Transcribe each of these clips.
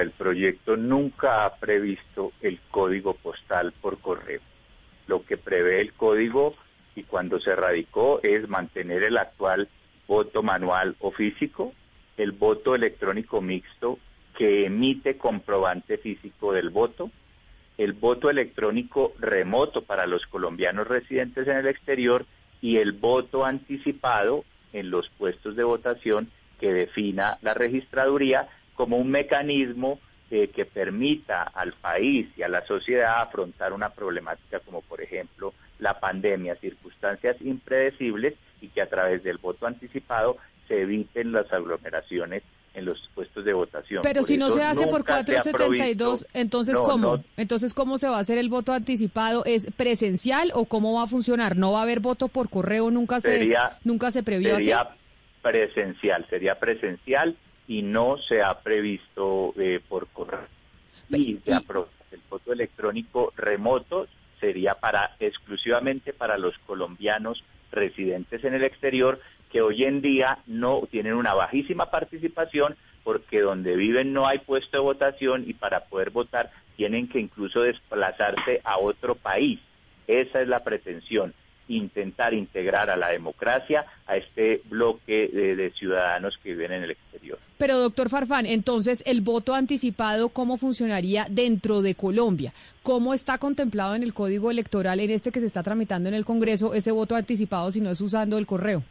El proyecto nunca ha previsto el código postal por correo. Lo que prevé el código y cuando se radicó es mantener el actual voto manual o físico, el voto electrónico mixto que emite comprobante físico del voto, el voto electrónico remoto para los colombianos residentes en el exterior y el voto anticipado en los puestos de votación que defina la registraduría como un mecanismo eh, que permita al país y a la sociedad afrontar una problemática como por ejemplo la pandemia, circunstancias impredecibles y que a través del voto anticipado se eviten las aglomeraciones en los puestos de votación. Pero si no se hace por 472, entonces ¿cómo? Entonces ¿cómo se va a hacer el voto anticipado? ¿Es presencial o cómo va a funcionar? ¿No va a haber voto por correo? Nunca se nunca se previó sería presencial, sería presencial y no se ha previsto eh, por correo. Y, el voto electrónico remoto sería para exclusivamente para los colombianos residentes en el exterior que hoy en día no tienen una bajísima participación porque donde viven no hay puesto de votación y para poder votar tienen que incluso desplazarse a otro país. Esa es la pretensión, intentar integrar a la democracia a este bloque de, ciudadanos que viven en el exterior. Pero doctor Farfán, entonces el voto anticipado, ¿cómo funcionaría dentro de Colombia? ¿Cómo está contemplado en el código electoral en este que se está tramitando en el Congreso ese voto anticipado si no es usando el correo?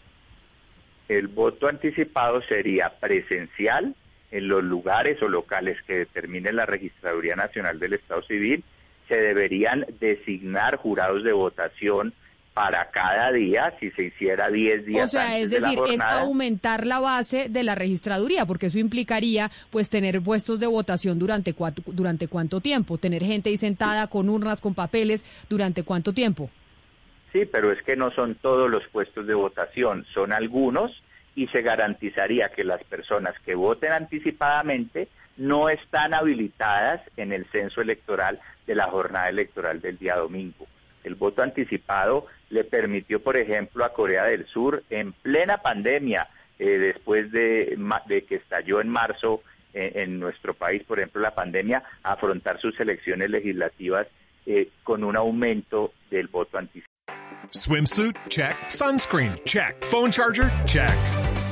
el voto anticipado sería presencial en los lugares o locales que determine la Registraduría Nacional del Estado Civil. Se deberían designar jurados de votación para cada día, si se hiciera 10 días. O sea, es decir, es aumentar la base de la registraduría, porque eso implicaría pues tener puestos de votación durante, cuatro, durante cuánto tiempo, tener gente ahí sentada con urnas, con papeles, durante cuánto tiempo. Sí, pero es que no son todos los puestos de votación, son algunos y se garantizaría que las personas que voten anticipadamente no están habilitadas en el censo electoral de la jornada electoral del día domingo. El voto anticipado le permitió, por ejemplo, a Corea del Sur, en plena pandemia, eh, después de, que estalló en marzo eh, en nuestro país, por ejemplo, la pandemia, afrontar sus elecciones legislativas eh, con un aumento del voto anticipado. Swimsuit? Check. Sunscreen? Check. Phone charger? Check.